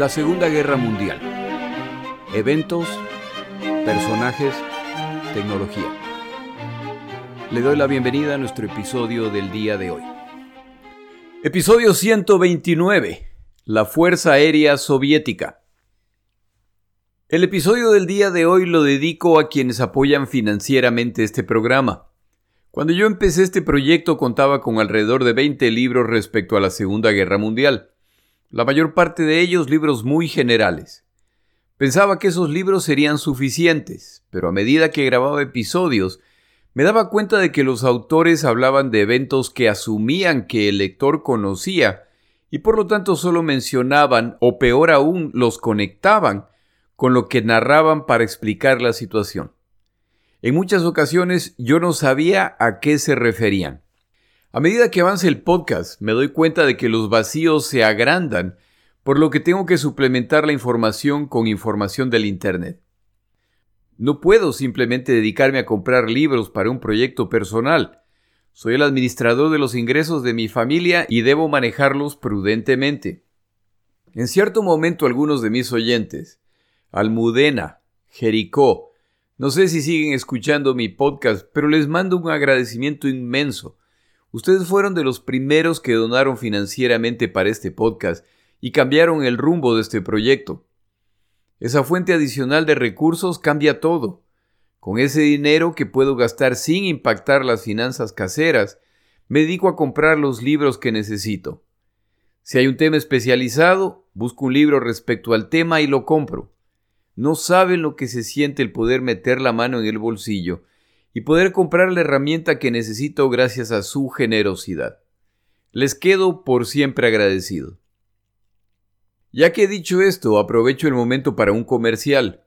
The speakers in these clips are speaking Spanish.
La Segunda Guerra Mundial. Eventos, personajes, tecnología. Le doy la bienvenida a nuestro episodio del día de hoy. Episodio 129. La Fuerza Aérea Soviética. El episodio del día de hoy lo dedico a quienes apoyan financieramente este programa. Cuando yo empecé este proyecto contaba con alrededor de 20 libros respecto a la Segunda Guerra Mundial, la mayor parte de ellos libros muy generales. Pensaba que esos libros serían suficientes, pero a medida que grababa episodios, me daba cuenta de que los autores hablaban de eventos que asumían que el lector conocía y por lo tanto solo mencionaban, o peor aún, los conectaban con lo que narraban para explicar la situación. En muchas ocasiones yo no sabía a qué se referían. A medida que avanza el podcast, me doy cuenta de que los vacíos se agrandan, por lo que tengo que suplementar la información con información del Internet. No puedo simplemente dedicarme a comprar libros para un proyecto personal. Soy el administrador de los ingresos de mi familia y debo manejarlos prudentemente. En cierto momento algunos de mis oyentes, Almudena, Jericó, no sé si siguen escuchando mi podcast, pero les mando un agradecimiento inmenso. Ustedes fueron de los primeros que donaron financieramente para este podcast y cambiaron el rumbo de este proyecto. Esa fuente adicional de recursos cambia todo. Con ese dinero que puedo gastar sin impactar las finanzas caseras, me dedico a comprar los libros que necesito. Si hay un tema especializado, busco un libro respecto al tema y lo compro no saben lo que se siente el poder meter la mano en el bolsillo y poder comprar la herramienta que necesito gracias a su generosidad. Les quedo por siempre agradecido. Ya que he dicho esto, aprovecho el momento para un comercial.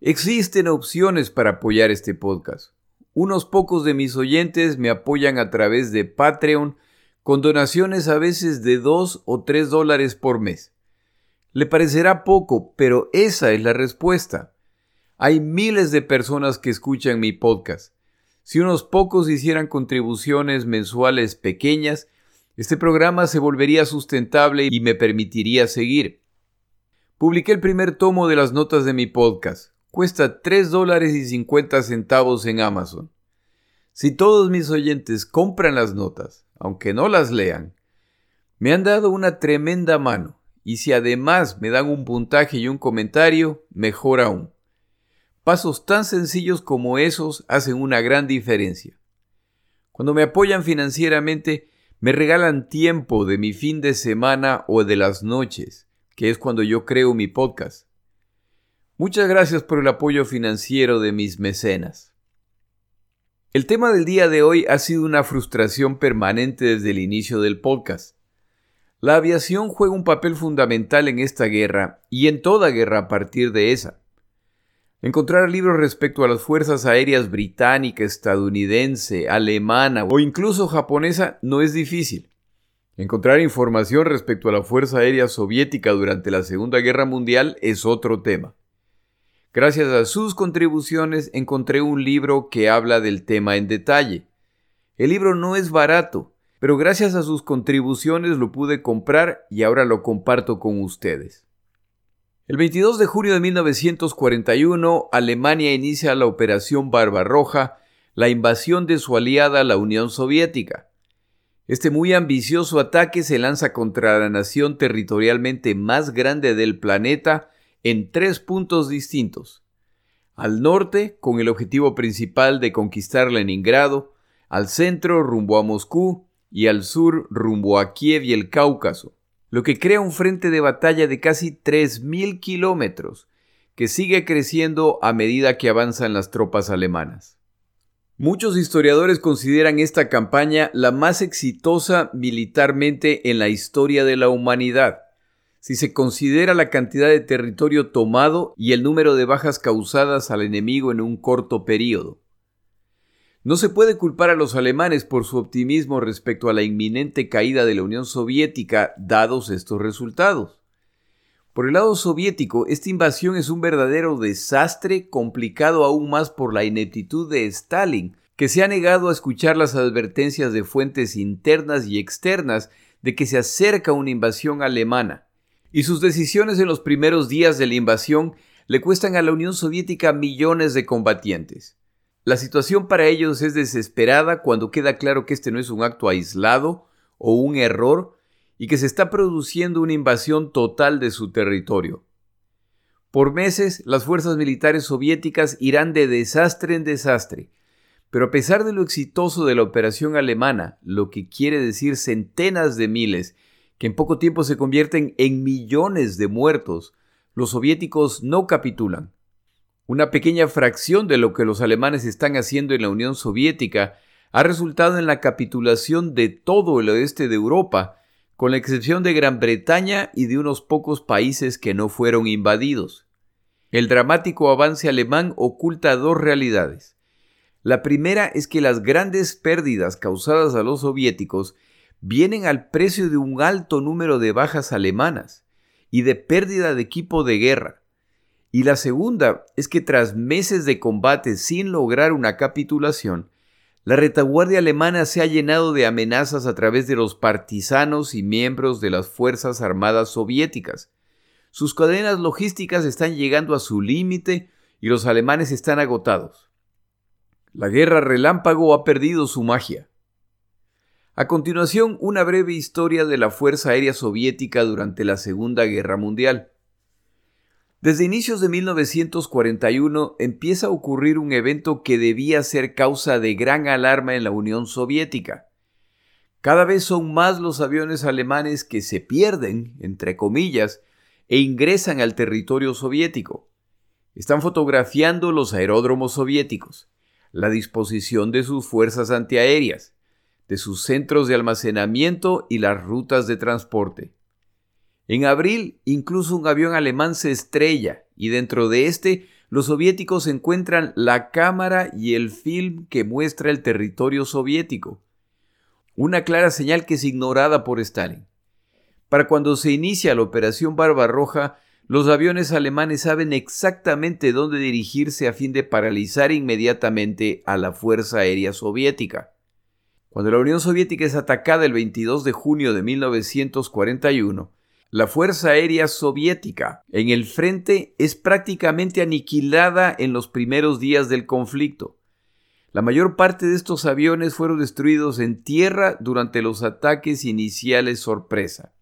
Existen opciones para apoyar este podcast. Unos pocos de mis oyentes me apoyan a través de Patreon con donaciones a veces de 2 o 3 dólares por mes. Le parecerá poco, pero esa es la respuesta. Hay miles de personas que escuchan mi podcast. Si unos pocos hicieran contribuciones mensuales pequeñas, este programa se volvería sustentable y me permitiría seguir. Publiqué el primer tomo de las notas de mi podcast. Cuesta 3 dólares y 50 centavos en Amazon. Si todos mis oyentes compran las notas, aunque no las lean, me han dado una tremenda mano y si además me dan un puntaje y un comentario, mejor aún. Pasos tan sencillos como esos hacen una gran diferencia. Cuando me apoyan financieramente, me regalan tiempo de mi fin de semana o de las noches, que es cuando yo creo mi podcast. Muchas gracias por el apoyo financiero de mis mecenas. El tema del día de hoy ha sido una frustración permanente desde el inicio del podcast. La aviación juega un papel fundamental en esta guerra y en toda guerra a partir de esa. Encontrar libros respecto a las fuerzas aéreas británica, estadounidense, alemana o incluso japonesa no es difícil. Encontrar información respecto a la Fuerza Aérea Soviética durante la Segunda Guerra Mundial es otro tema. Gracias a sus contribuciones encontré un libro que habla del tema en detalle. El libro no es barato, pero gracias a sus contribuciones lo pude comprar y ahora lo comparto con ustedes. El 22 de junio de 1941, Alemania inicia la Operación Barbarroja, la invasión de su aliada la Unión Soviética. Este muy ambicioso ataque se lanza contra la nación territorialmente más grande del planeta en tres puntos distintos. Al norte, con el objetivo principal de conquistar Leningrado, al centro, rumbo a Moscú, y al sur rumbo a Kiev y el Cáucaso, lo que crea un frente de batalla de casi 3.000 kilómetros, que sigue creciendo a medida que avanzan las tropas alemanas. Muchos historiadores consideran esta campaña la más exitosa militarmente en la historia de la humanidad, si se considera la cantidad de territorio tomado y el número de bajas causadas al enemigo en un corto periodo. No se puede culpar a los alemanes por su optimismo respecto a la inminente caída de la Unión Soviética dados estos resultados. Por el lado soviético, esta invasión es un verdadero desastre complicado aún más por la ineptitud de Stalin, que se ha negado a escuchar las advertencias de fuentes internas y externas de que se acerca una invasión alemana. y sus decisiones en los primeros días de la invasión le cuestan a la Unión Soviética millones de combatientes. La situación para ellos es desesperada cuando queda claro que este no es un acto aislado o un error y que se está produciendo una invasión total de su territorio. Por meses, las fuerzas militares soviéticas irán de desastre en desastre, pero a pesar de lo exitoso de la operación alemana, lo que quiere decir centenas de miles, que en poco tiempo se convierten en millones de muertos, los soviéticos no capitulan. Una pequeña fracción de lo que los alemanes están haciendo en la Unión Soviética ha resultado en la capitulación de todo el oeste de Europa, con la excepción de Gran Bretaña y de unos pocos países que no fueron invadidos. El dramático avance alemán oculta dos realidades. La primera es que las grandes pérdidas causadas a los soviéticos vienen al precio de un alto número de bajas alemanas y de pérdida de equipo de guerra. Y la segunda es que tras meses de combate sin lograr una capitulación, la retaguardia alemana se ha llenado de amenazas a través de los partisanos y miembros de las Fuerzas Armadas soviéticas. Sus cadenas logísticas están llegando a su límite y los alemanes están agotados. La guerra relámpago ha perdido su magia. A continuación, una breve historia de la Fuerza Aérea Soviética durante la Segunda Guerra Mundial. Desde inicios de 1941 empieza a ocurrir un evento que debía ser causa de gran alarma en la Unión Soviética. Cada vez son más los aviones alemanes que se pierden, entre comillas, e ingresan al territorio soviético. Están fotografiando los aeródromos soviéticos, la disposición de sus fuerzas antiaéreas, de sus centros de almacenamiento y las rutas de transporte. En abril, incluso un avión alemán se estrella y dentro de este los soviéticos encuentran la cámara y el film que muestra el territorio soviético. Una clara señal que es ignorada por Stalin. Para cuando se inicia la Operación Barbarroja, los aviones alemanes saben exactamente dónde dirigirse a fin de paralizar inmediatamente a la Fuerza Aérea Soviética. Cuando la Unión Soviética es atacada el 22 de junio de 1941, la Fuerza Aérea Soviética en el frente es prácticamente aniquilada en los primeros días del conflicto. La mayor parte de estos aviones fueron destruidos en tierra durante los ataques iniciales sorpresa.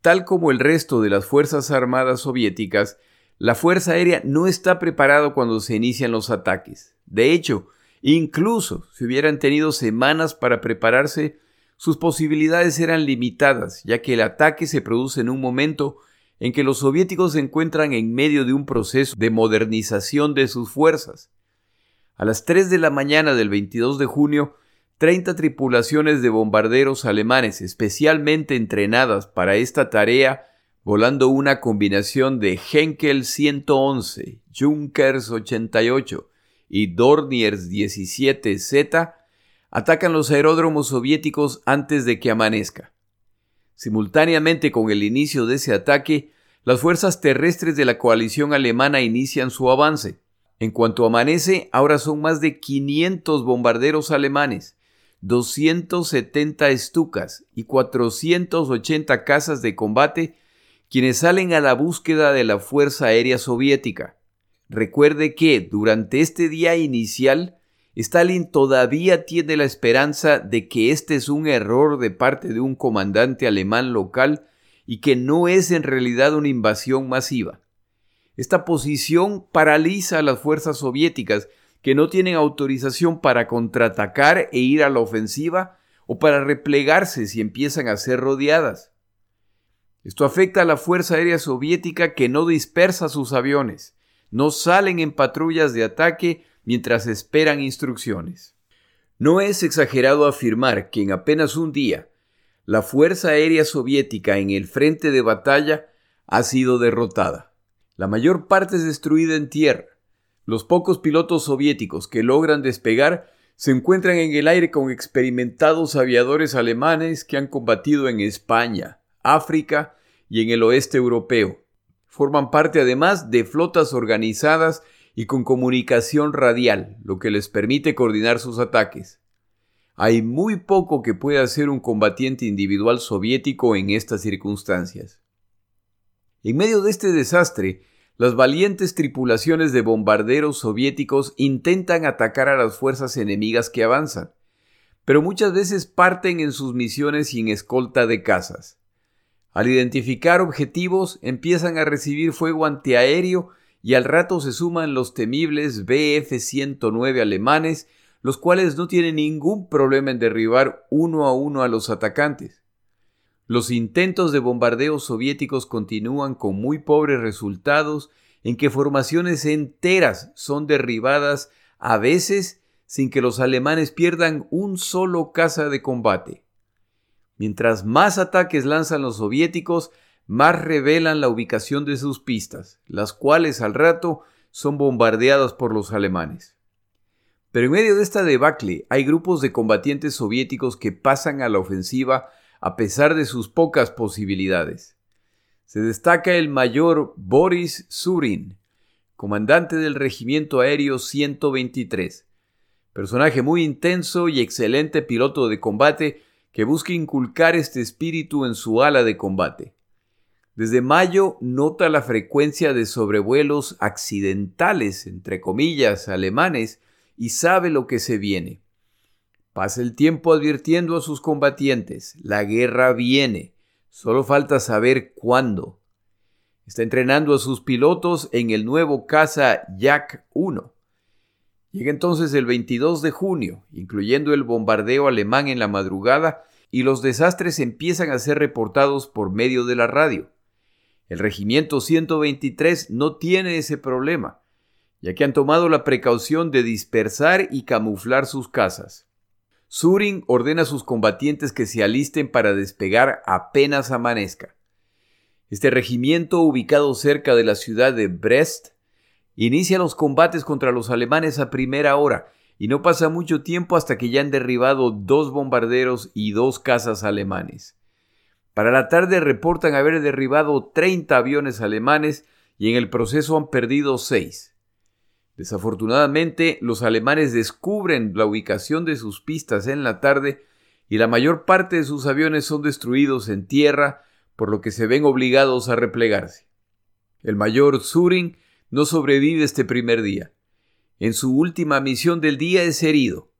Tal como el resto de las Fuerzas Armadas soviéticas, la Fuerza Aérea no está preparada cuando se inician los ataques. De hecho, Incluso si hubieran tenido semanas para prepararse, sus posibilidades eran limitadas, ya que el ataque se produce en un momento en que los soviéticos se encuentran en medio de un proceso de modernización de sus fuerzas. A las 3 de la mañana del 22 de junio, 30 tripulaciones de bombarderos alemanes especialmente entrenadas para esta tarea, volando una combinación de Henkel 111, Junkers 88, y Dorniers 17Z atacan los aeródromos soviéticos antes de que amanezca. Simultáneamente con el inicio de ese ataque, las fuerzas terrestres de la coalición alemana inician su avance. En cuanto amanece, ahora son más de 500 bombarderos alemanes, 270 estucas y 480 casas de combate quienes salen a la búsqueda de la Fuerza Aérea Soviética. Recuerde que durante este día inicial, Stalin todavía tiene la esperanza de que este es un error de parte de un comandante alemán local y que no es en realidad una invasión masiva. Esta posición paraliza a las fuerzas soviéticas que no tienen autorización para contraatacar e ir a la ofensiva o para replegarse si empiezan a ser rodeadas. Esto afecta a la Fuerza Aérea Soviética que no dispersa sus aviones, no salen en patrullas de ataque mientras esperan instrucciones. No es exagerado afirmar que en apenas un día la Fuerza Aérea Soviética en el frente de batalla ha sido derrotada. La mayor parte es destruida en tierra. Los pocos pilotos soviéticos que logran despegar se encuentran en el aire con experimentados aviadores alemanes que han combatido en España, África y en el oeste europeo. Forman parte además de flotas organizadas y con comunicación radial, lo que les permite coordinar sus ataques. Hay muy poco que pueda hacer un combatiente individual soviético en estas circunstancias. En medio de este desastre, las valientes tripulaciones de bombarderos soviéticos intentan atacar a las fuerzas enemigas que avanzan, pero muchas veces parten en sus misiones sin escolta de cazas. Al identificar objetivos, empiezan a recibir fuego antiaéreo y al rato se suman los temibles Bf-109 alemanes, los cuales no tienen ningún problema en derribar uno a uno a los atacantes. Los intentos de bombardeo soviéticos continúan con muy pobres resultados en que formaciones enteras son derribadas a veces sin que los alemanes pierdan un solo caza de combate. Mientras más ataques lanzan los soviéticos, más revelan la ubicación de sus pistas, las cuales al rato son bombardeadas por los alemanes. Pero en medio de esta debacle hay grupos de combatientes soviéticos que pasan a la ofensiva a pesar de sus pocas posibilidades. Se destaca el mayor Boris Surin, comandante del Regimiento Aéreo 123, personaje muy intenso y excelente piloto de combate que busca inculcar este espíritu en su ala de combate. Desde mayo nota la frecuencia de sobrevuelos accidentales, entre comillas, alemanes, y sabe lo que se viene. Pasa el tiempo advirtiendo a sus combatientes, la guerra viene, solo falta saber cuándo. Está entrenando a sus pilotos en el nuevo caza Yak 1. Llega entonces el 22 de junio, incluyendo el bombardeo alemán en la madrugada, y los desastres empiezan a ser reportados por medio de la radio. El regimiento 123 no tiene ese problema, ya que han tomado la precaución de dispersar y camuflar sus casas. Surin ordena a sus combatientes que se alisten para despegar apenas amanezca. Este regimiento, ubicado cerca de la ciudad de Brest, inicia los combates contra los alemanes a primera hora y no pasa mucho tiempo hasta que ya han derribado dos bombarderos y dos cazas alemanes. Para la tarde reportan haber derribado 30 aviones alemanes y en el proceso han perdido 6. Desafortunadamente, los alemanes descubren la ubicación de sus pistas en la tarde y la mayor parte de sus aviones son destruidos en tierra, por lo que se ven obligados a replegarse. El mayor Surin no sobrevive este primer día. En su última misión del día es herido.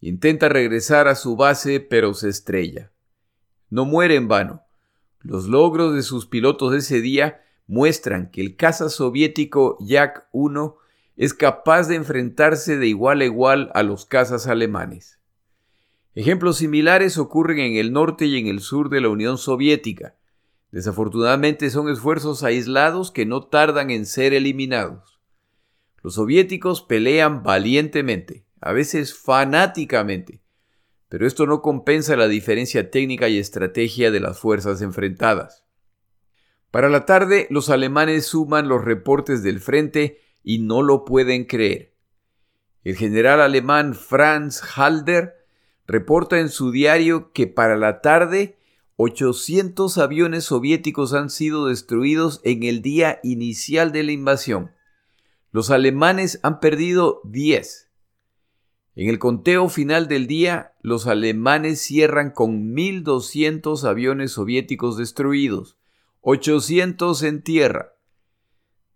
Intenta regresar a su base, pero se estrella. No muere en vano. Los logros de sus pilotos de ese día muestran que el caza soviético Yak 1 es capaz de enfrentarse de igual a igual a los cazas alemanes. Ejemplos similares ocurren en el norte y en el sur de la Unión Soviética. Desafortunadamente son esfuerzos aislados que no tardan en ser eliminados. Los soviéticos pelean valientemente, a veces fanáticamente, pero esto no compensa la diferencia técnica y estrategia de las fuerzas enfrentadas. Para la tarde, los alemanes suman los reportes del frente y no lo pueden creer. El general alemán Franz Halder reporta en su diario que para la tarde 800 aviones soviéticos han sido destruidos en el día inicial de la invasión. Los alemanes han perdido 10. En el conteo final del día, los alemanes cierran con 1.200 aviones soviéticos destruidos, 800 en tierra.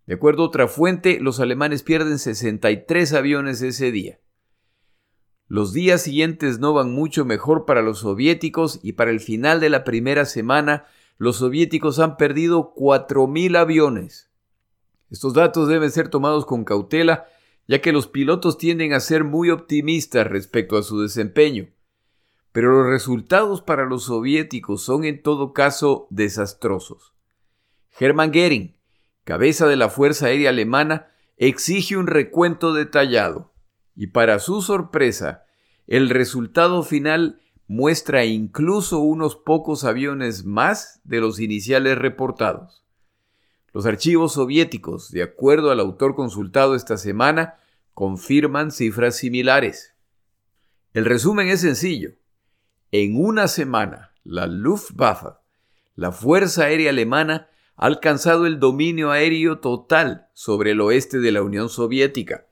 De acuerdo a otra fuente, los alemanes pierden 63 aviones ese día. Los días siguientes no van mucho mejor para los soviéticos y para el final de la primera semana los soviéticos han perdido 4.000 aviones. Estos datos deben ser tomados con cautela ya que los pilotos tienden a ser muy optimistas respecto a su desempeño. Pero los resultados para los soviéticos son en todo caso desastrosos. Hermann Goering, cabeza de la Fuerza Aérea Alemana, exige un recuento detallado. Y para su sorpresa, el resultado final muestra incluso unos pocos aviones más de los iniciales reportados. Los archivos soviéticos, de acuerdo al autor consultado esta semana, confirman cifras similares. El resumen es sencillo. En una semana, la Luftwaffe, la Fuerza Aérea Alemana, ha alcanzado el dominio aéreo total sobre el oeste de la Unión Soviética.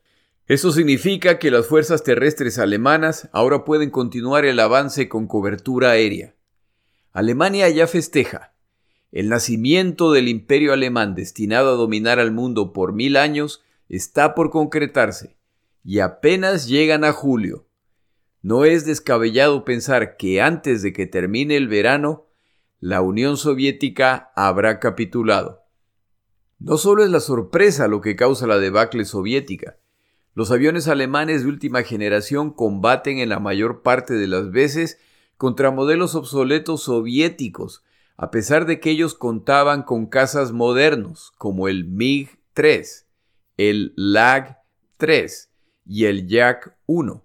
Eso significa que las fuerzas terrestres alemanas ahora pueden continuar el avance con cobertura aérea. Alemania ya festeja. El nacimiento del imperio alemán destinado a dominar al mundo por mil años está por concretarse y apenas llegan a julio. No es descabellado pensar que antes de que termine el verano, la Unión Soviética habrá capitulado. No solo es la sorpresa lo que causa la debacle soviética, los aviones alemanes de última generación combaten en la mayor parte de las veces contra modelos obsoletos soviéticos, a pesar de que ellos contaban con cazas modernos como el MiG-3, el LAG-3 y el Yak-1,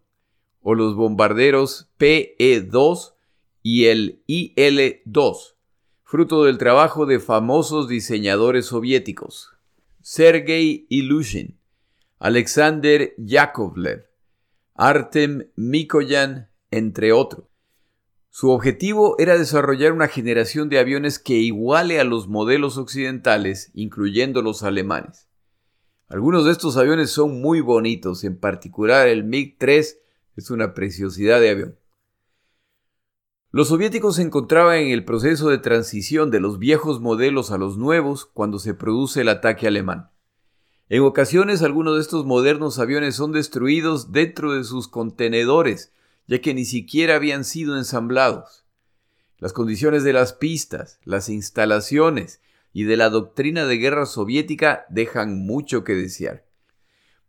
o los bombarderos PE-2 y el IL-2, fruto del trabajo de famosos diseñadores soviéticos, Sergei Ilushin, Alexander Yakovlev, Artem Mikoyan, entre otros. Su objetivo era desarrollar una generación de aviones que iguale a los modelos occidentales, incluyendo los alemanes. Algunos de estos aviones son muy bonitos, en particular el MiG-3 es una preciosidad de avión. Los soviéticos se encontraban en el proceso de transición de los viejos modelos a los nuevos cuando se produce el ataque alemán. En ocasiones algunos de estos modernos aviones son destruidos dentro de sus contenedores ya que ni siquiera habían sido ensamblados. Las condiciones de las pistas, las instalaciones y de la doctrina de guerra soviética dejan mucho que desear.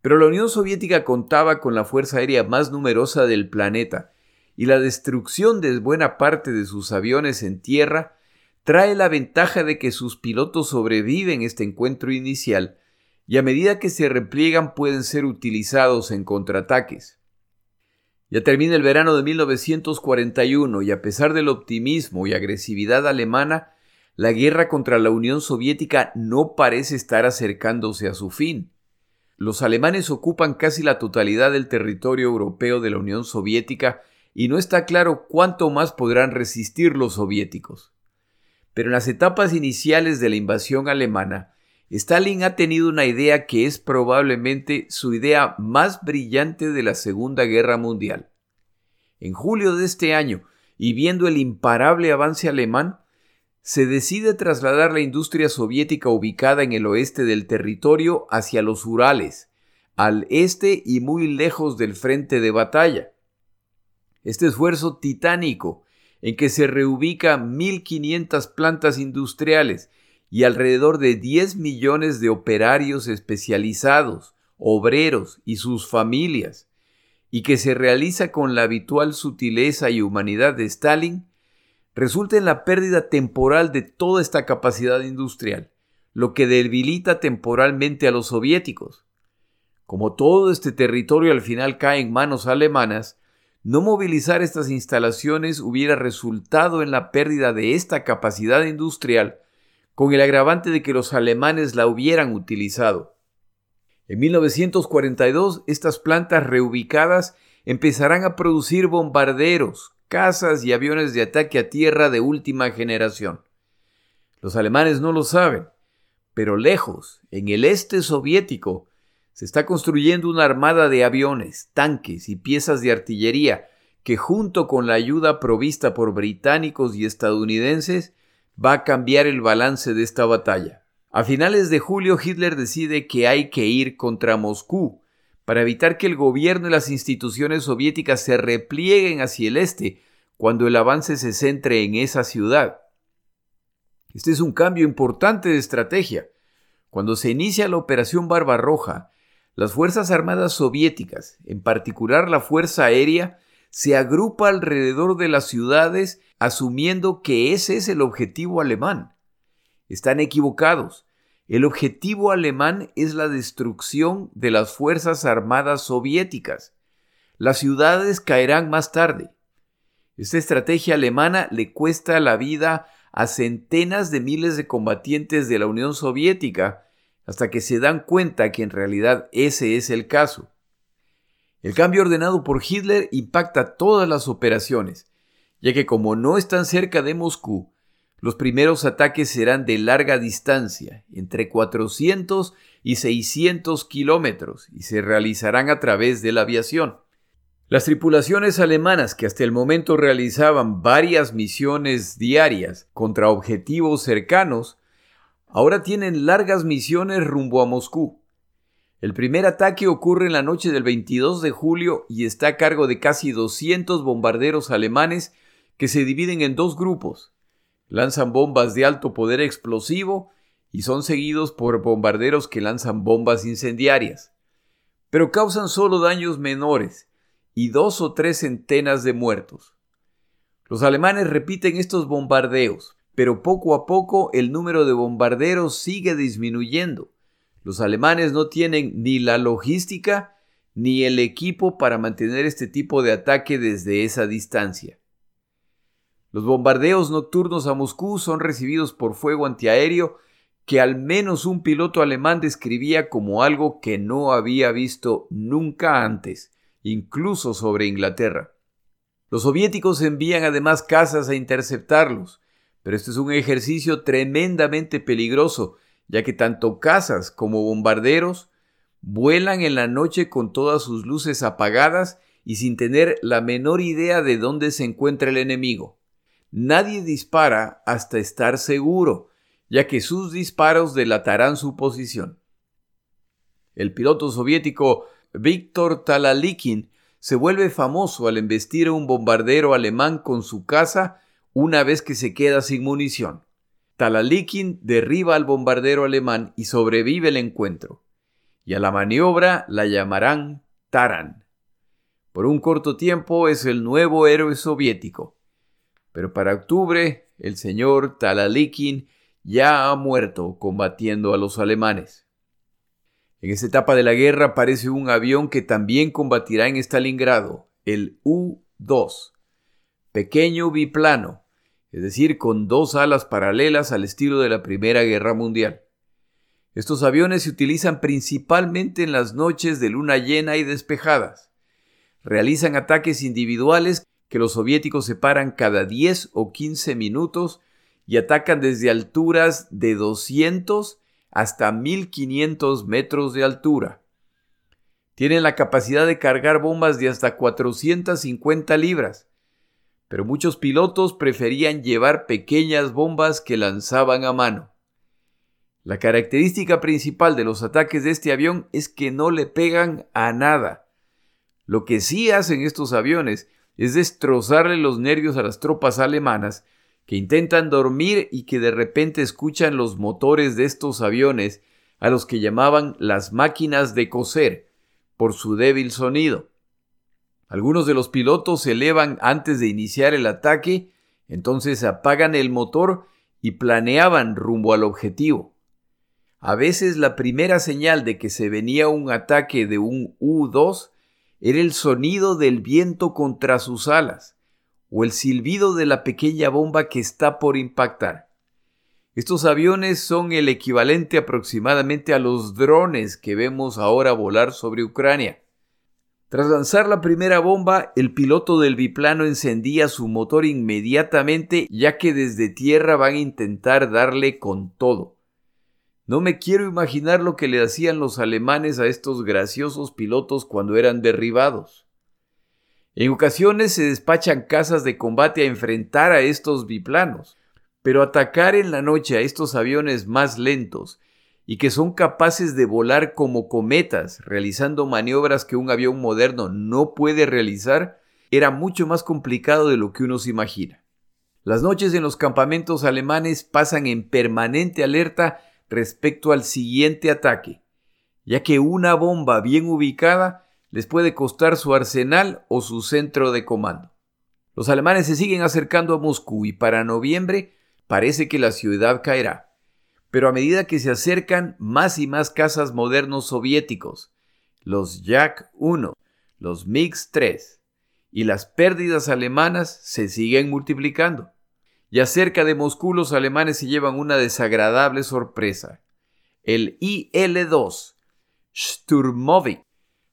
Pero la Unión Soviética contaba con la fuerza aérea más numerosa del planeta, y la destrucción de buena parte de sus aviones en tierra trae la ventaja de que sus pilotos sobreviven este encuentro inicial y a medida que se repliegan pueden ser utilizados en contraataques. Ya termina el verano de 1941 y a pesar del optimismo y agresividad alemana, la guerra contra la Unión Soviética no parece estar acercándose a su fin. Los alemanes ocupan casi la totalidad del territorio europeo de la Unión Soviética y no está claro cuánto más podrán resistir los soviéticos. Pero en las etapas iniciales de la invasión alemana, Stalin ha tenido una idea que es probablemente su idea más brillante de la Segunda Guerra Mundial. En julio de este año, y viendo el imparable avance alemán, se decide trasladar la industria soviética ubicada en el oeste del territorio hacia los Urales, al este y muy lejos del frente de batalla. Este esfuerzo titánico, en que se reubican 1.500 plantas industriales y alrededor de 10 millones de operarios especializados, obreros y sus familias, y que se realiza con la habitual sutileza y humanidad de Stalin, resulta en la pérdida temporal de toda esta capacidad industrial, lo que debilita temporalmente a los soviéticos. Como todo este territorio al final cae en manos alemanas, no movilizar estas instalaciones hubiera resultado en la pérdida de esta capacidad industrial con el agravante de que los alemanes la hubieran utilizado. En 1942, estas plantas reubicadas empezarán a producir bombarderos, cazas y aviones de ataque a tierra de última generación. Los alemanes no lo saben, pero lejos, en el este soviético, se está construyendo una armada de aviones, tanques y piezas de artillería que junto con la ayuda provista por británicos y estadounidenses va a cambiar el balance de esta batalla. A finales de julio Hitler decide que hay que ir contra Moscú para evitar que el gobierno y las instituciones soviéticas se replieguen hacia el este cuando el avance se centre en esa ciudad. Este es un cambio importante de estrategia. Cuando se inicia la Operación Barbarroja, las Fuerzas Armadas soviéticas, en particular la Fuerza Aérea, se agrupa alrededor de las ciudades asumiendo que ese es el objetivo alemán. Están equivocados. El objetivo alemán es la destrucción de las Fuerzas Armadas soviéticas. Las ciudades caerán más tarde. Esta estrategia alemana le cuesta la vida a centenas de miles de combatientes de la Unión Soviética hasta que se dan cuenta que en realidad ese es el caso. El cambio ordenado por Hitler impacta todas las operaciones, ya que como no están cerca de Moscú, los primeros ataques serán de larga distancia, entre 400 y 600 kilómetros, y se realizarán a través de la aviación. Las tripulaciones alemanas que hasta el momento realizaban varias misiones diarias contra objetivos cercanos, ahora tienen largas misiones rumbo a Moscú. El primer ataque ocurre en la noche del 22 de julio y está a cargo de casi 200 bombarderos alemanes que se dividen en dos grupos. Lanzan bombas de alto poder explosivo y son seguidos por bombarderos que lanzan bombas incendiarias. Pero causan solo daños menores y dos o tres centenas de muertos. Los alemanes repiten estos bombardeos, pero poco a poco el número de bombarderos sigue disminuyendo los alemanes no tienen ni la logística ni el equipo para mantener este tipo de ataque desde esa distancia. Los bombardeos nocturnos a Moscú son recibidos por fuego antiaéreo que al menos un piloto alemán describía como algo que no había visto nunca antes, incluso sobre Inglaterra. Los soviéticos envían además cazas a interceptarlos, pero este es un ejercicio tremendamente peligroso, ya que tanto cazas como bombarderos vuelan en la noche con todas sus luces apagadas y sin tener la menor idea de dónde se encuentra el enemigo. Nadie dispara hasta estar seguro, ya que sus disparos delatarán su posición. El piloto soviético Víctor Talalikin se vuelve famoso al embestir a un bombardero alemán con su caza una vez que se queda sin munición. Talalikin derriba al bombardero alemán y sobrevive el encuentro, y a la maniobra la llamarán Taran. Por un corto tiempo es el nuevo héroe soviético, pero para octubre el señor Talalikin ya ha muerto combatiendo a los alemanes. En esta etapa de la guerra aparece un avión que también combatirá en Stalingrado, el U-2, pequeño biplano, es decir, con dos alas paralelas al estilo de la Primera Guerra Mundial. Estos aviones se utilizan principalmente en las noches de luna llena y despejadas. Realizan ataques individuales que los soviéticos separan cada 10 o 15 minutos y atacan desde alturas de 200 hasta 1500 metros de altura. Tienen la capacidad de cargar bombas de hasta 450 libras pero muchos pilotos preferían llevar pequeñas bombas que lanzaban a mano. La característica principal de los ataques de este avión es que no le pegan a nada. Lo que sí hacen estos aviones es destrozarle los nervios a las tropas alemanas que intentan dormir y que de repente escuchan los motores de estos aviones a los que llamaban las máquinas de coser por su débil sonido. Algunos de los pilotos se elevan antes de iniciar el ataque, entonces apagan el motor y planeaban rumbo al objetivo. A veces la primera señal de que se venía un ataque de un U-2 era el sonido del viento contra sus alas o el silbido de la pequeña bomba que está por impactar. Estos aviones son el equivalente aproximadamente a los drones que vemos ahora volar sobre Ucrania. Tras lanzar la primera bomba, el piloto del biplano encendía su motor inmediatamente ya que desde tierra van a intentar darle con todo. No me quiero imaginar lo que le hacían los alemanes a estos graciosos pilotos cuando eran derribados. En ocasiones se despachan casas de combate a enfrentar a estos biplanos, pero atacar en la noche a estos aviones más lentos y que son capaces de volar como cometas, realizando maniobras que un avión moderno no puede realizar, era mucho más complicado de lo que uno se imagina. Las noches en los campamentos alemanes pasan en permanente alerta respecto al siguiente ataque, ya que una bomba bien ubicada les puede costar su arsenal o su centro de comando. Los alemanes se siguen acercando a Moscú y para noviembre parece que la ciudad caerá pero a medida que se acercan más y más cazas modernos soviéticos, los Yak 1, los MiG 3 y las pérdidas alemanas se siguen multiplicando. Ya cerca de Moscú los alemanes se llevan una desagradable sorpresa. El IL-2 Sturmovik,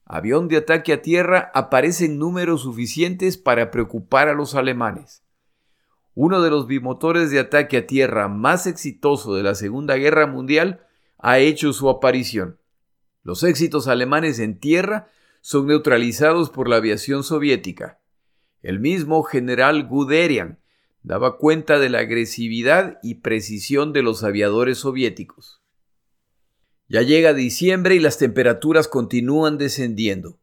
avión de ataque a tierra, aparece en números suficientes para preocupar a los alemanes uno de los bimotores de ataque a tierra más exitoso de la Segunda Guerra Mundial, ha hecho su aparición. Los éxitos alemanes en tierra son neutralizados por la aviación soviética. El mismo general Guderian daba cuenta de la agresividad y precisión de los aviadores soviéticos. Ya llega diciembre y las temperaturas continúan descendiendo.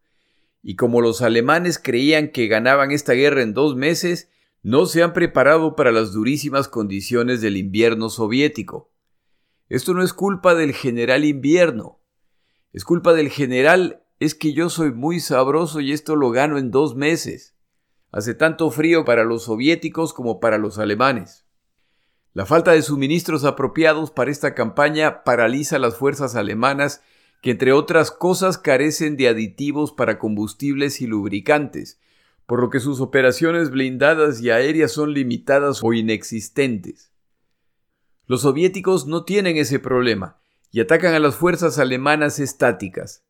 Y como los alemanes creían que ganaban esta guerra en dos meses, no se han preparado para las durísimas condiciones del invierno soviético. Esto no es culpa del general invierno, es culpa del general es que yo soy muy sabroso y esto lo gano en dos meses. Hace tanto frío para los soviéticos como para los alemanes. La falta de suministros apropiados para esta campaña paraliza las fuerzas alemanas que entre otras cosas carecen de aditivos para combustibles y lubricantes, por lo que sus operaciones blindadas y aéreas son limitadas o inexistentes. Los soviéticos no tienen ese problema y atacan a las fuerzas alemanas estáticas.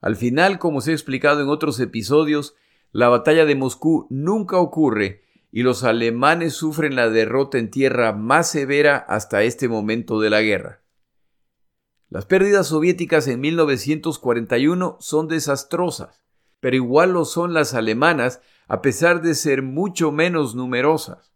Al final, como se ha explicado en otros episodios, la batalla de Moscú nunca ocurre y los alemanes sufren la derrota en tierra más severa hasta este momento de la guerra. Las pérdidas soviéticas en 1941 son desastrosas, pero igual lo son las alemanas a pesar de ser mucho menos numerosas.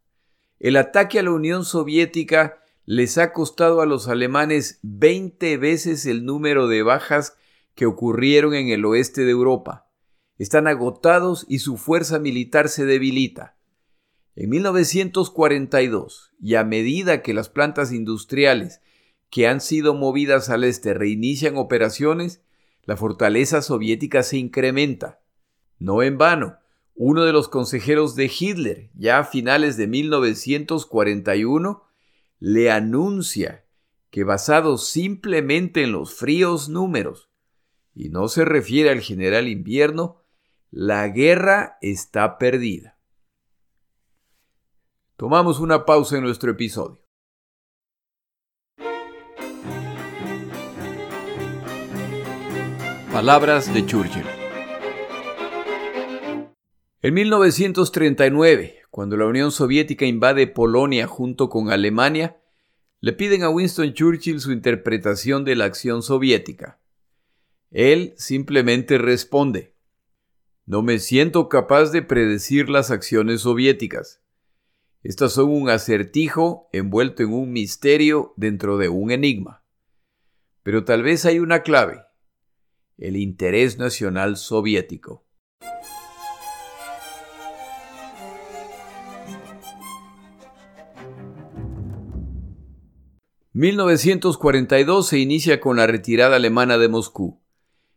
El ataque a la Unión Soviética les ha costado a los alemanes 20 veces el número de bajas que ocurrieron en el oeste de Europa. Están agotados y su fuerza militar se debilita. En 1942, y a medida que las plantas industriales que han sido movidas al este reinician operaciones, la fortaleza soviética se incrementa. No en vano, uno de los consejeros de Hitler, ya a finales de 1941, le anuncia que basado simplemente en los fríos números, y no se refiere al general invierno, la guerra está perdida. Tomamos una pausa en nuestro episodio. Palabras de Churchill. En 1939, cuando la Unión Soviética invade Polonia junto con Alemania, le piden a Winston Churchill su interpretación de la acción soviética. Él simplemente responde, No me siento capaz de predecir las acciones soviéticas. Estas son un acertijo envuelto en un misterio dentro de un enigma. Pero tal vez hay una clave, el interés nacional soviético. ...1942 se inicia con la retirada alemana de Moscú.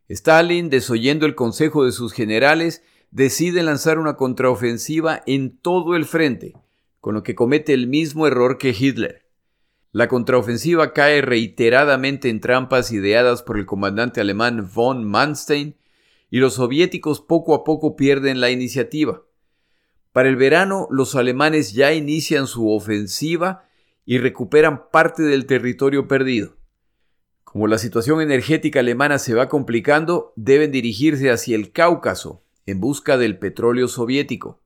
Stalin, desoyendo el consejo de sus generales, decide lanzar una contraofensiva en todo el frente, con lo que comete el mismo error que Hitler. La contraofensiva cae reiteradamente en trampas ideadas por el comandante alemán von Manstein y los soviéticos poco a poco pierden la iniciativa. Para el verano, los alemanes ya inician su ofensiva y recuperan parte del territorio perdido. Como la situación energética alemana se va complicando, deben dirigirse hacia el Cáucaso en busca del petróleo soviético.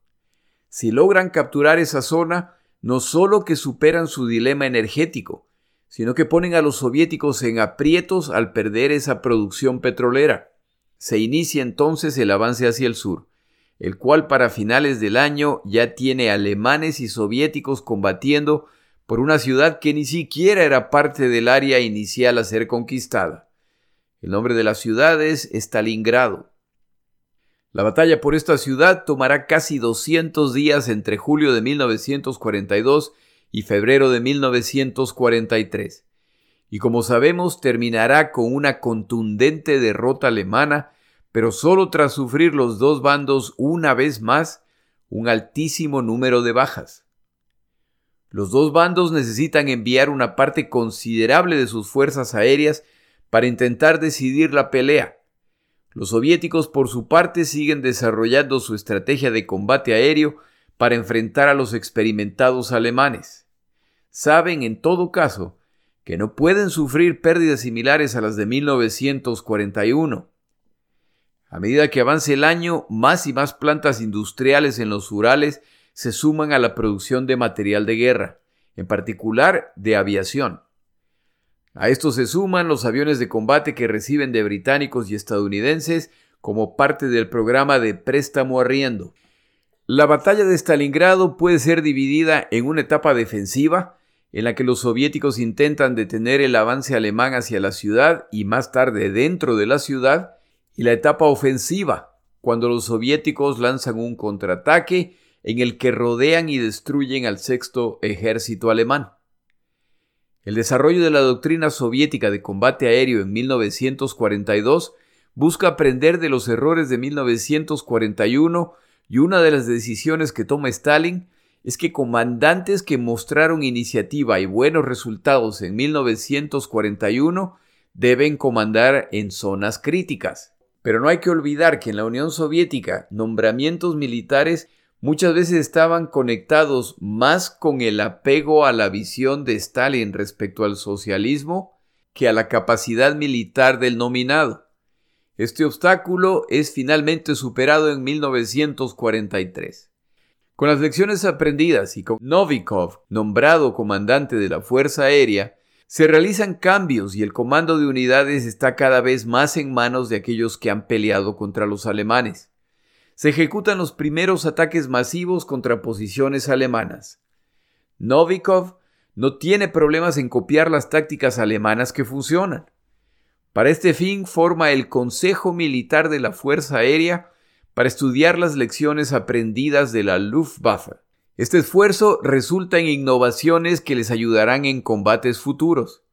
Si logran capturar esa zona, no solo que superan su dilema energético, sino que ponen a los soviéticos en aprietos al perder esa producción petrolera. Se inicia entonces el avance hacia el sur, el cual para finales del año ya tiene alemanes y soviéticos combatiendo por una ciudad que ni siquiera era parte del área inicial a ser conquistada. El nombre de la ciudad es Stalingrado. La batalla por esta ciudad tomará casi 200 días entre julio de 1942 y febrero de 1943, y como sabemos terminará con una contundente derrota alemana, pero solo tras sufrir los dos bandos una vez más un altísimo número de bajas. Los dos bandos necesitan enviar una parte considerable de sus fuerzas aéreas para intentar decidir la pelea, los soviéticos, por su parte, siguen desarrollando su estrategia de combate aéreo para enfrentar a los experimentados alemanes. Saben, en todo caso, que no pueden sufrir pérdidas similares a las de 1941. A medida que avance el año, más y más plantas industriales en los Urales se suman a la producción de material de guerra, en particular de aviación. A esto se suman los aviones de combate que reciben de británicos y estadounidenses como parte del programa de préstamo arriendo. La batalla de Stalingrado puede ser dividida en una etapa defensiva, en la que los soviéticos intentan detener el avance alemán hacia la ciudad y más tarde dentro de la ciudad, y la etapa ofensiva, cuando los soviéticos lanzan un contraataque en el que rodean y destruyen al sexto ejército alemán. El desarrollo de la doctrina soviética de combate aéreo en 1942 busca aprender de los errores de 1941 y una de las decisiones que toma Stalin es que comandantes que mostraron iniciativa y buenos resultados en 1941 deben comandar en zonas críticas. Pero no hay que olvidar que en la Unión Soviética nombramientos militares muchas veces estaban conectados más con el apego a la visión de Stalin respecto al socialismo que a la capacidad militar del nominado. Este obstáculo es finalmente superado en 1943. Con las lecciones aprendidas y con Novikov nombrado comandante de la Fuerza Aérea, se realizan cambios y el comando de unidades está cada vez más en manos de aquellos que han peleado contra los alemanes. Se ejecutan los primeros ataques masivos contra posiciones alemanas. Novikov no tiene problemas en copiar las tácticas alemanas que funcionan. Para este fin forma el Consejo Militar de la Fuerza Aérea para estudiar las lecciones aprendidas de la Luftwaffe. Este esfuerzo resulta en innovaciones que les ayudarán en combates futuros.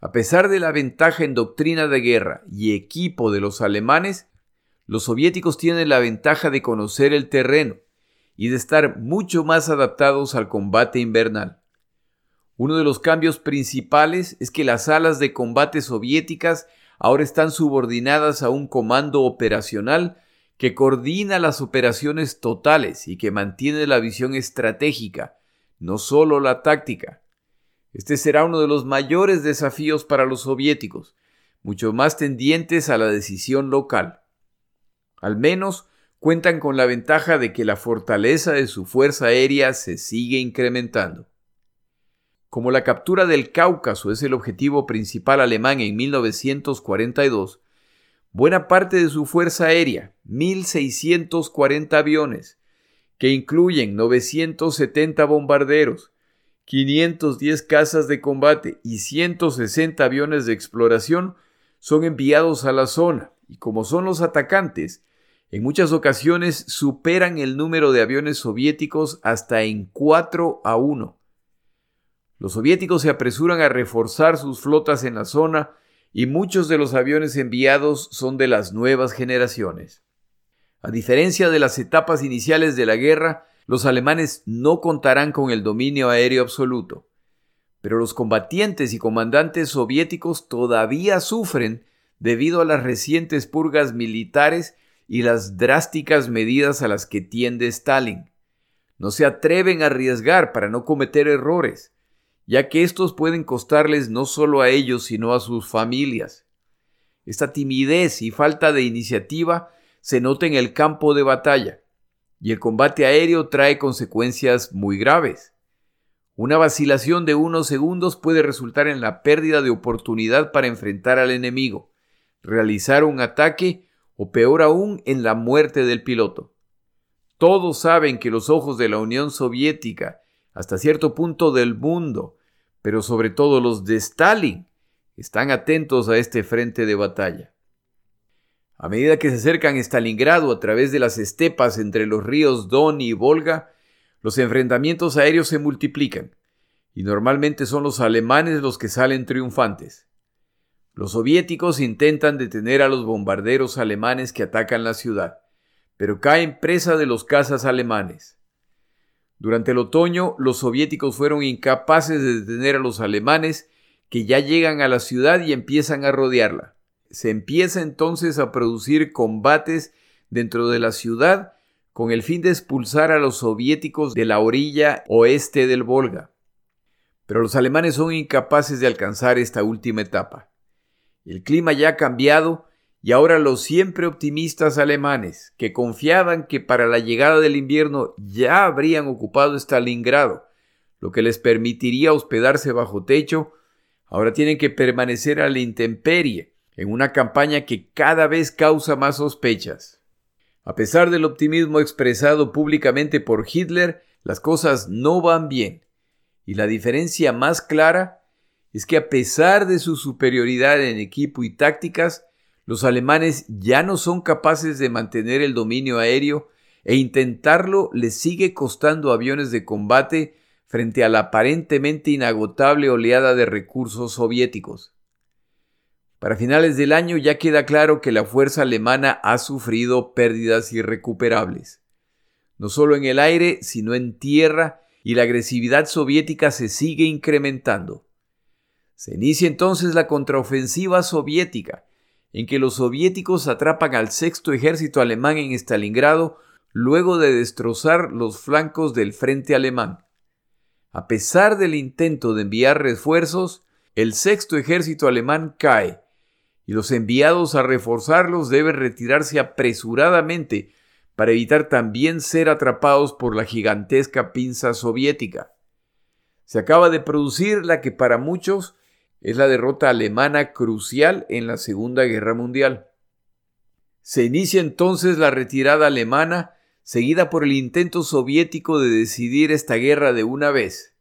A pesar de la ventaja en doctrina de guerra y equipo de los alemanes, los soviéticos tienen la ventaja de conocer el terreno y de estar mucho más adaptados al combate invernal. Uno de los cambios principales es que las alas de combate soviéticas ahora están subordinadas a un comando operacional que coordina las operaciones totales y que mantiene la visión estratégica, no solo la táctica. Este será uno de los mayores desafíos para los soviéticos, mucho más tendientes a la decisión local. Al menos cuentan con la ventaja de que la fortaleza de su fuerza aérea se sigue incrementando. Como la captura del Cáucaso es el objetivo principal alemán en 1942, buena parte de su fuerza aérea, 1.640 aviones, que incluyen 970 bombarderos, 510 cazas de combate y 160 aviones de exploración, son enviados a la zona y como son los atacantes, en muchas ocasiones superan el número de aviones soviéticos hasta en 4 a 1. Los soviéticos se apresuran a reforzar sus flotas en la zona y muchos de los aviones enviados son de las nuevas generaciones. A diferencia de las etapas iniciales de la guerra, los alemanes no contarán con el dominio aéreo absoluto. Pero los combatientes y comandantes soviéticos todavía sufren debido a las recientes purgas militares y las drásticas medidas a las que tiende Stalin. No se atreven a arriesgar para no cometer errores ya que estos pueden costarles no solo a ellos, sino a sus familias. Esta timidez y falta de iniciativa se nota en el campo de batalla, y el combate aéreo trae consecuencias muy graves. Una vacilación de unos segundos puede resultar en la pérdida de oportunidad para enfrentar al enemigo, realizar un ataque o peor aún en la muerte del piloto. Todos saben que los ojos de la Unión Soviética, hasta cierto punto del mundo, pero sobre todo los de Stalin, están atentos a este frente de batalla. A medida que se acercan a Stalingrado a través de las estepas entre los ríos Don y Volga, los enfrentamientos aéreos se multiplican, y normalmente son los alemanes los que salen triunfantes. Los soviéticos intentan detener a los bombarderos alemanes que atacan la ciudad, pero caen presa de los cazas alemanes. Durante el otoño, los soviéticos fueron incapaces de detener a los alemanes que ya llegan a la ciudad y empiezan a rodearla. Se empieza entonces a producir combates dentro de la ciudad con el fin de expulsar a los soviéticos de la orilla oeste del Volga. Pero los alemanes son incapaces de alcanzar esta última etapa. El clima ya ha cambiado y ahora los siempre optimistas alemanes, que confiaban que para la llegada del invierno ya habrían ocupado Stalingrado, lo que les permitiría hospedarse bajo techo, ahora tienen que permanecer a la intemperie, en una campaña que cada vez causa más sospechas. A pesar del optimismo expresado públicamente por Hitler, las cosas no van bien. Y la diferencia más clara es que a pesar de su superioridad en equipo y tácticas, los alemanes ya no son capaces de mantener el dominio aéreo e intentarlo les sigue costando aviones de combate frente a la aparentemente inagotable oleada de recursos soviéticos. Para finales del año ya queda claro que la fuerza alemana ha sufrido pérdidas irrecuperables, no solo en el aire, sino en tierra, y la agresividad soviética se sigue incrementando. Se inicia entonces la contraofensiva soviética, en que los soviéticos atrapan al sexto ejército alemán en Stalingrado luego de destrozar los flancos del frente alemán. A pesar del intento de enviar refuerzos, el sexto ejército alemán cae, y los enviados a reforzarlos deben retirarse apresuradamente para evitar también ser atrapados por la gigantesca pinza soviética. Se acaba de producir la que para muchos es la derrota alemana crucial en la Segunda Guerra Mundial. Se inicia entonces la retirada alemana seguida por el intento soviético de decidir esta guerra de una vez.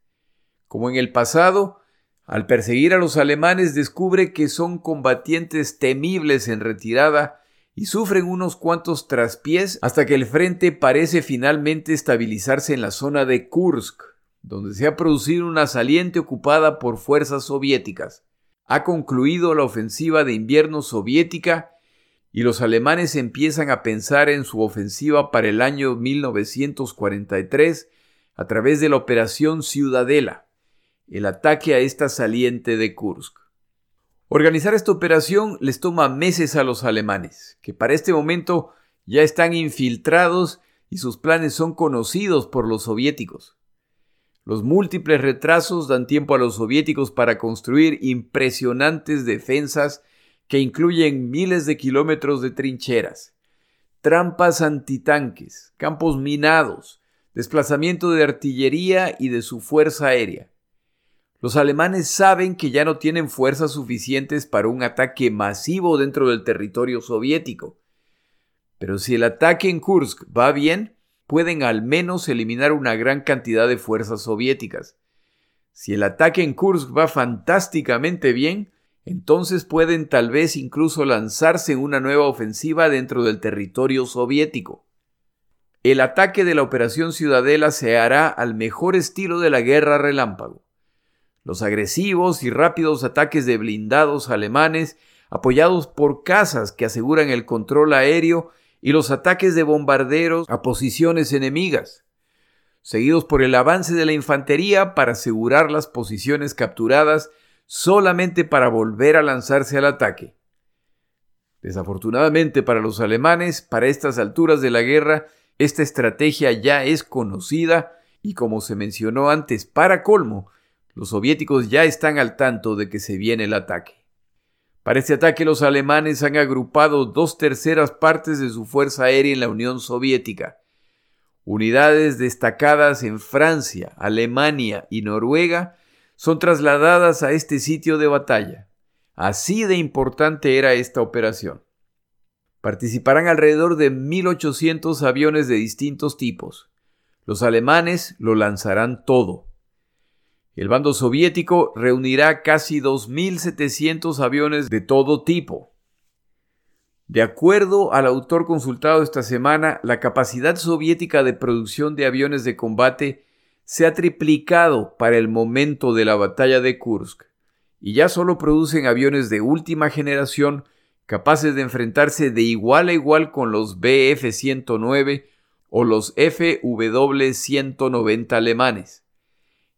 Como en el pasado, al perseguir a los alemanes descubre que son combatientes temibles en retirada y sufren unos cuantos traspiés hasta que el frente parece finalmente estabilizarse en la zona de Kursk, donde se ha producido una saliente ocupada por fuerzas soviéticas. Ha concluido la ofensiva de invierno soviética y los alemanes empiezan a pensar en su ofensiva para el año 1943 a través de la Operación Ciudadela, el ataque a esta saliente de Kursk. Organizar esta operación les toma meses a los alemanes, que para este momento ya están infiltrados y sus planes son conocidos por los soviéticos. Los múltiples retrasos dan tiempo a los soviéticos para construir impresionantes defensas que incluyen miles de kilómetros de trincheras, trampas antitanques, campos minados, desplazamiento de artillería y de su fuerza aérea. Los alemanes saben que ya no tienen fuerzas suficientes para un ataque masivo dentro del territorio soviético. Pero si el ataque en Kursk va bien, pueden al menos eliminar una gran cantidad de fuerzas soviéticas. Si el ataque en Kursk va fantásticamente bien, entonces pueden tal vez incluso lanzarse en una nueva ofensiva dentro del territorio soviético. El ataque de la Operación Ciudadela se hará al mejor estilo de la guerra relámpago. Los agresivos y rápidos ataques de blindados alemanes, apoyados por cazas que aseguran el control aéreo, y los ataques de bombarderos a posiciones enemigas, seguidos por el avance de la infantería para asegurar las posiciones capturadas solamente para volver a lanzarse al ataque. Desafortunadamente para los alemanes, para estas alturas de la guerra, esta estrategia ya es conocida y como se mencionó antes, para colmo, los soviéticos ya están al tanto de que se viene el ataque. Para este ataque los alemanes han agrupado dos terceras partes de su fuerza aérea en la Unión Soviética. Unidades destacadas en Francia, Alemania y Noruega son trasladadas a este sitio de batalla. Así de importante era esta operación. Participarán alrededor de 1.800 aviones de distintos tipos. Los alemanes lo lanzarán todo. El bando soviético reunirá casi 2.700 aviones de todo tipo. De acuerdo al autor consultado esta semana, la capacidad soviética de producción de aviones de combate se ha triplicado para el momento de la batalla de Kursk y ya solo producen aviones de última generación capaces de enfrentarse de igual a igual con los Bf-109 o los FW-190 alemanes.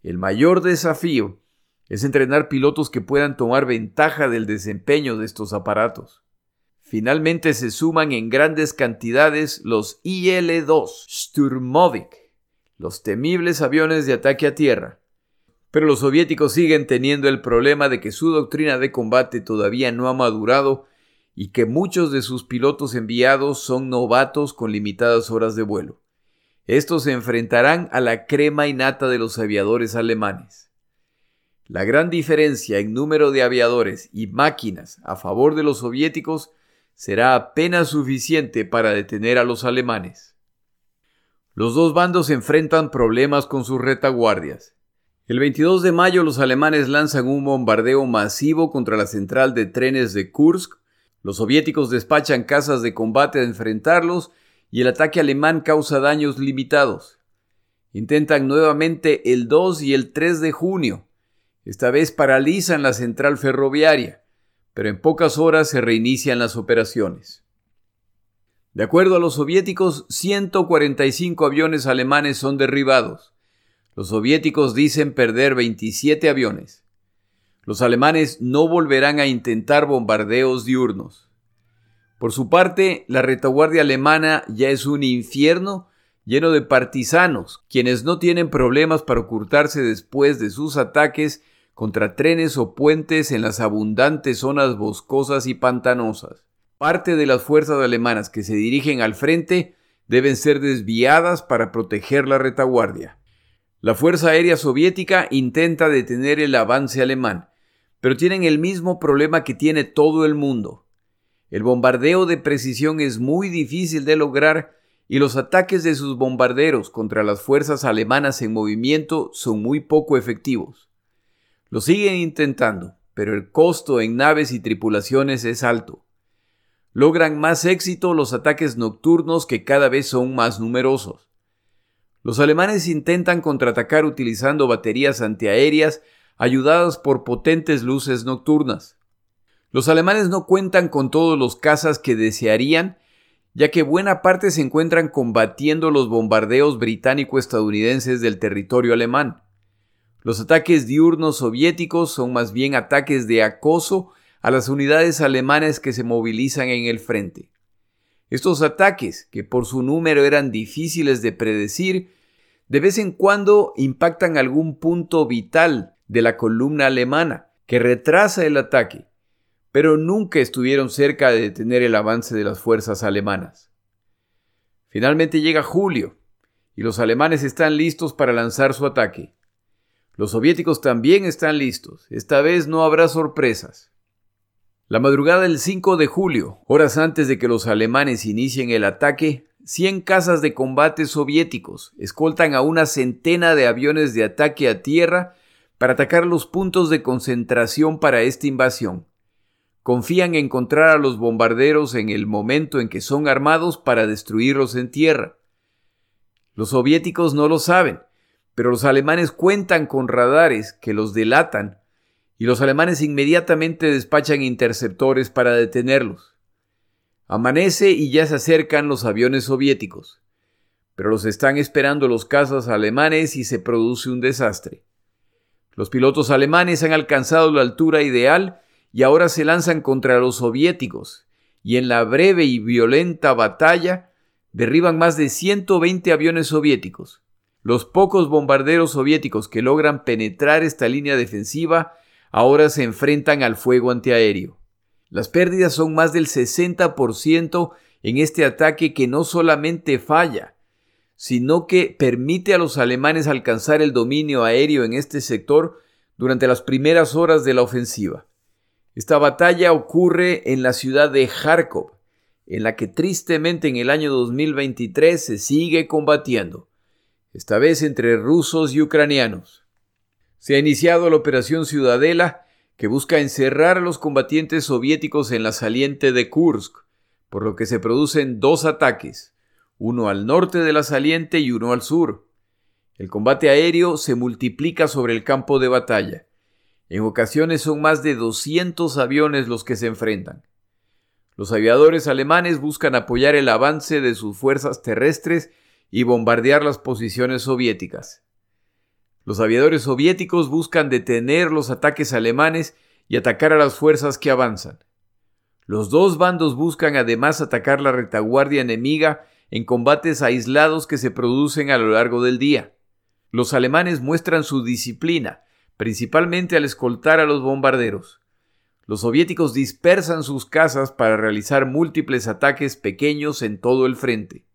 El mayor desafío es entrenar pilotos que puedan tomar ventaja del desempeño de estos aparatos. Finalmente se suman en grandes cantidades los IL-2 Sturmovik, los temibles aviones de ataque a tierra. Pero los soviéticos siguen teniendo el problema de que su doctrina de combate todavía no ha madurado y que muchos de sus pilotos enviados son novatos con limitadas horas de vuelo. Estos se enfrentarán a la crema innata de los aviadores alemanes. La gran diferencia en número de aviadores y máquinas a favor de los soviéticos será apenas suficiente para detener a los alemanes. Los dos bandos enfrentan problemas con sus retaguardias. El 22 de mayo los alemanes lanzan un bombardeo masivo contra la central de trenes de Kursk, los soviéticos despachan casas de combate a enfrentarlos y el ataque alemán causa daños limitados. Intentan nuevamente el 2 y el 3 de junio. Esta vez paralizan la central ferroviaria pero en pocas horas se reinician las operaciones. De acuerdo a los soviéticos, 145 aviones alemanes son derribados. Los soviéticos dicen perder 27 aviones. Los alemanes no volverán a intentar bombardeos diurnos. Por su parte, la retaguardia alemana ya es un infierno lleno de partisanos, quienes no tienen problemas para ocultarse después de sus ataques contra trenes o puentes en las abundantes zonas boscosas y pantanosas. Parte de las fuerzas alemanas que se dirigen al frente deben ser desviadas para proteger la retaguardia. La Fuerza Aérea Soviética intenta detener el avance alemán, pero tienen el mismo problema que tiene todo el mundo. El bombardeo de precisión es muy difícil de lograr y los ataques de sus bombarderos contra las fuerzas alemanas en movimiento son muy poco efectivos. Lo siguen intentando, pero el costo en naves y tripulaciones es alto. Logran más éxito los ataques nocturnos que cada vez son más numerosos. Los alemanes intentan contraatacar utilizando baterías antiaéreas ayudadas por potentes luces nocturnas. Los alemanes no cuentan con todos los cazas que desearían, ya que buena parte se encuentran combatiendo los bombardeos británico-estadounidenses del territorio alemán. Los ataques diurnos soviéticos son más bien ataques de acoso a las unidades alemanas que se movilizan en el frente. Estos ataques, que por su número eran difíciles de predecir, de vez en cuando impactan algún punto vital de la columna alemana, que retrasa el ataque, pero nunca estuvieron cerca de detener el avance de las fuerzas alemanas. Finalmente llega julio, y los alemanes están listos para lanzar su ataque. Los soviéticos también están listos. Esta vez no habrá sorpresas. La madrugada del 5 de julio, horas antes de que los alemanes inicien el ataque, 100 casas de combate soviéticos escoltan a una centena de aviones de ataque a tierra para atacar los puntos de concentración para esta invasión. Confían en encontrar a los bombarderos en el momento en que son armados para destruirlos en tierra. Los soviéticos no lo saben, pero los alemanes cuentan con radares que los delatan y los alemanes inmediatamente despachan interceptores para detenerlos. Amanece y ya se acercan los aviones soviéticos, pero los están esperando los cazas alemanes y se produce un desastre. Los pilotos alemanes han alcanzado la altura ideal y ahora se lanzan contra los soviéticos, y en la breve y violenta batalla derriban más de 120 aviones soviéticos. Los pocos bombarderos soviéticos que logran penetrar esta línea defensiva ahora se enfrentan al fuego antiaéreo. Las pérdidas son más del 60% en este ataque que no solamente falla, sino que permite a los alemanes alcanzar el dominio aéreo en este sector durante las primeras horas de la ofensiva. Esta batalla ocurre en la ciudad de Kharkov, en la que tristemente en el año 2023 se sigue combatiendo esta vez entre rusos y ucranianos. Se ha iniciado la Operación Ciudadela, que busca encerrar a los combatientes soviéticos en la saliente de Kursk, por lo que se producen dos ataques, uno al norte de la saliente y uno al sur. El combate aéreo se multiplica sobre el campo de batalla. En ocasiones son más de 200 aviones los que se enfrentan. Los aviadores alemanes buscan apoyar el avance de sus fuerzas terrestres y bombardear las posiciones soviéticas. Los aviadores soviéticos buscan detener los ataques alemanes y atacar a las fuerzas que avanzan. Los dos bandos buscan además atacar la retaguardia enemiga en combates aislados que se producen a lo largo del día. Los alemanes muestran su disciplina, principalmente al escoltar a los bombarderos. Los soviéticos dispersan sus casas para realizar múltiples ataques pequeños en todo el frente.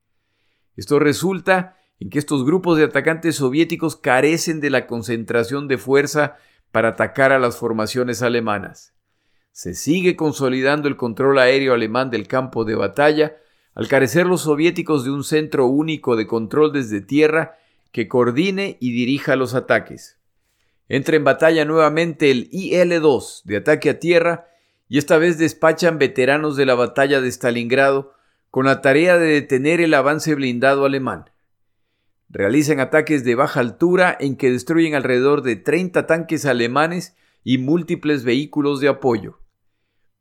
Esto resulta en que estos grupos de atacantes soviéticos carecen de la concentración de fuerza para atacar a las formaciones alemanas. Se sigue consolidando el control aéreo alemán del campo de batalla, al carecer los soviéticos de un centro único de control desde tierra que coordine y dirija los ataques. Entra en batalla nuevamente el IL-2 de ataque a tierra y esta vez despachan veteranos de la batalla de Stalingrado con la tarea de detener el avance blindado alemán. Realizan ataques de baja altura en que destruyen alrededor de 30 tanques alemanes y múltiples vehículos de apoyo.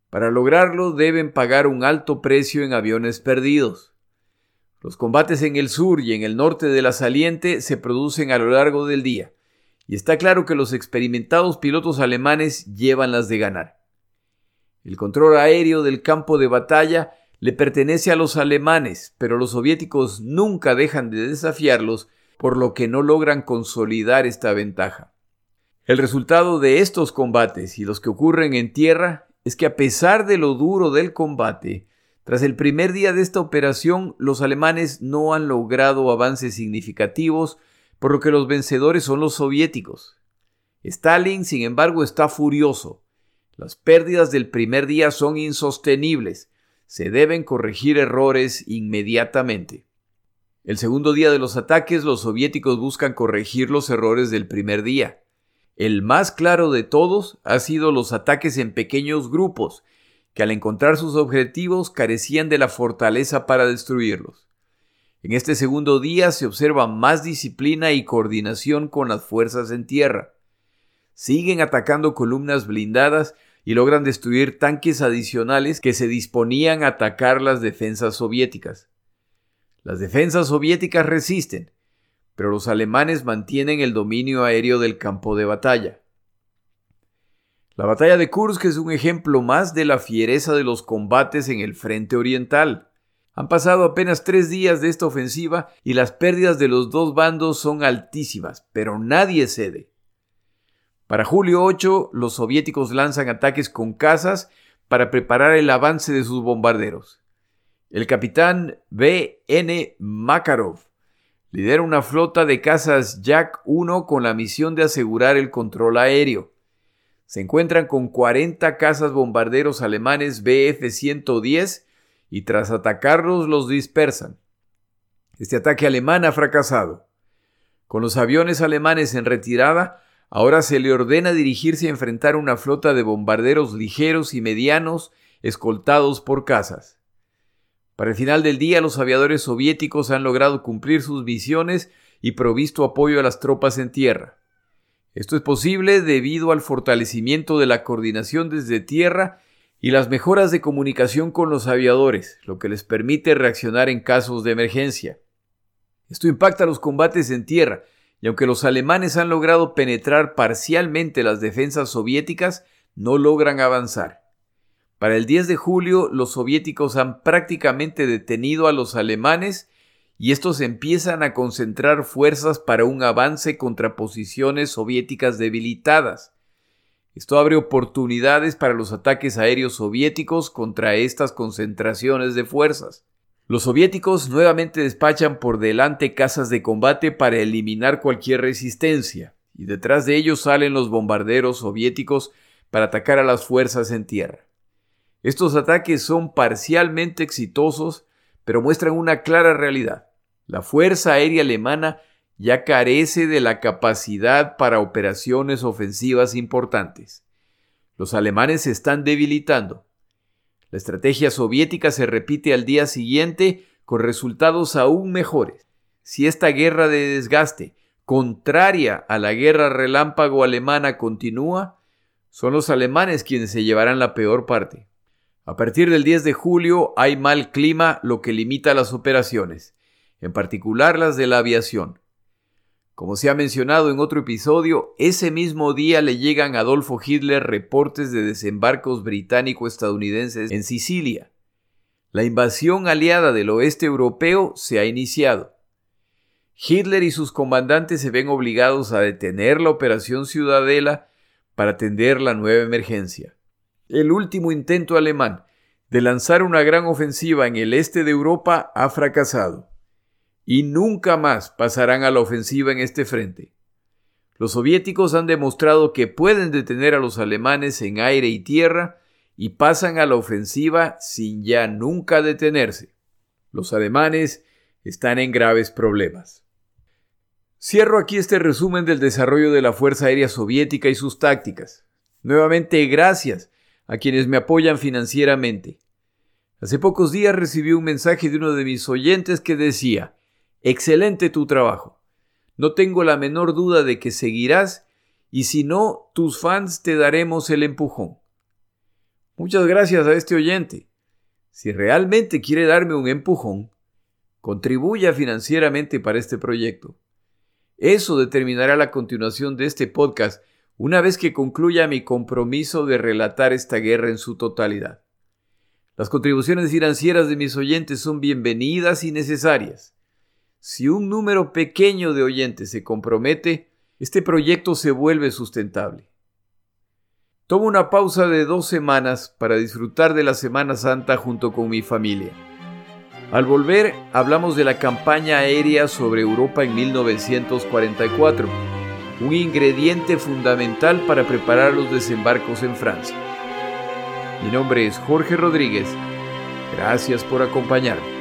Para lograrlo deben pagar un alto precio en aviones perdidos. Los combates en el sur y en el norte de la saliente se producen a lo largo del día, y está claro que los experimentados pilotos alemanes llevan las de ganar. El control aéreo del campo de batalla le pertenece a los alemanes, pero los soviéticos nunca dejan de desafiarlos, por lo que no logran consolidar esta ventaja. El resultado de estos combates y los que ocurren en tierra es que a pesar de lo duro del combate, tras el primer día de esta operación, los alemanes no han logrado avances significativos, por lo que los vencedores son los soviéticos. Stalin, sin embargo, está furioso. Las pérdidas del primer día son insostenibles. Se deben corregir errores inmediatamente. El segundo día de los ataques, los soviéticos buscan corregir los errores del primer día. El más claro de todos ha sido los ataques en pequeños grupos, que al encontrar sus objetivos carecían de la fortaleza para destruirlos. En este segundo día se observa más disciplina y coordinación con las fuerzas en tierra. Siguen atacando columnas blindadas y logran destruir tanques adicionales que se disponían a atacar las defensas soviéticas. Las defensas soviéticas resisten, pero los alemanes mantienen el dominio aéreo del campo de batalla. La batalla de Kursk es un ejemplo más de la fiereza de los combates en el frente oriental. Han pasado apenas tres días de esta ofensiva y las pérdidas de los dos bandos son altísimas, pero nadie cede. Para julio 8, los soviéticos lanzan ataques con cazas para preparar el avance de sus bombarderos. El capitán B. N. Makarov lidera una flota de cazas Jack 1 con la misión de asegurar el control aéreo. Se encuentran con 40 cazas bombarderos alemanes Bf-110 y tras atacarlos los dispersan. Este ataque alemán ha fracasado. Con los aviones alemanes en retirada, ahora se le ordena dirigirse a enfrentar una flota de bombarderos ligeros y medianos escoltados por cazas. Para el final del día, los aviadores soviéticos han logrado cumplir sus misiones y provisto apoyo a las tropas en tierra. Esto es posible debido al fortalecimiento de la coordinación desde tierra y las mejoras de comunicación con los aviadores, lo que les permite reaccionar en casos de emergencia. Esto impacta los combates en tierra, y aunque los alemanes han logrado penetrar parcialmente las defensas soviéticas, no logran avanzar. Para el 10 de julio, los soviéticos han prácticamente detenido a los alemanes y estos empiezan a concentrar fuerzas para un avance contra posiciones soviéticas debilitadas. Esto abre oportunidades para los ataques aéreos soviéticos contra estas concentraciones de fuerzas. Los soviéticos nuevamente despachan por delante casas de combate para eliminar cualquier resistencia, y detrás de ellos salen los bombarderos soviéticos para atacar a las fuerzas en tierra. Estos ataques son parcialmente exitosos, pero muestran una clara realidad. La Fuerza Aérea Alemana ya carece de la capacidad para operaciones ofensivas importantes. Los alemanes se están debilitando. La estrategia soviética se repite al día siguiente con resultados aún mejores. Si esta guerra de desgaste, contraria a la guerra relámpago alemana, continúa, son los alemanes quienes se llevarán la peor parte. A partir del 10 de julio hay mal clima, lo que limita las operaciones, en particular las de la aviación. Como se ha mencionado en otro episodio, ese mismo día le llegan a Adolfo Hitler reportes de desembarcos británico-estadounidenses en Sicilia. La invasión aliada del oeste europeo se ha iniciado. Hitler y sus comandantes se ven obligados a detener la operación Ciudadela para atender la nueva emergencia el último intento alemán de lanzar una gran ofensiva en el este de Europa ha fracasado y nunca más pasarán a la ofensiva en este frente. Los soviéticos han demostrado que pueden detener a los alemanes en aire y tierra y pasan a la ofensiva sin ya nunca detenerse. Los alemanes están en graves problemas. Cierro aquí este resumen del desarrollo de la Fuerza Aérea Soviética y sus tácticas. Nuevamente, gracias a quienes me apoyan financieramente. Hace pocos días recibí un mensaje de uno de mis oyentes que decía, excelente tu trabajo. No tengo la menor duda de que seguirás y si no, tus fans te daremos el empujón. Muchas gracias a este oyente. Si realmente quiere darme un empujón, contribuya financieramente para este proyecto. Eso determinará la continuación de este podcast una vez que concluya mi compromiso de relatar esta guerra en su totalidad. Las contribuciones financieras de mis oyentes son bienvenidas y necesarias. Si un número pequeño de oyentes se compromete, este proyecto se vuelve sustentable. Tomo una pausa de dos semanas para disfrutar de la Semana Santa junto con mi familia. Al volver, hablamos de la campaña aérea sobre Europa en 1944, un ingrediente fundamental para preparar los desembarcos en Francia. Mi nombre es Jorge Rodríguez. Gracias por acompañarme.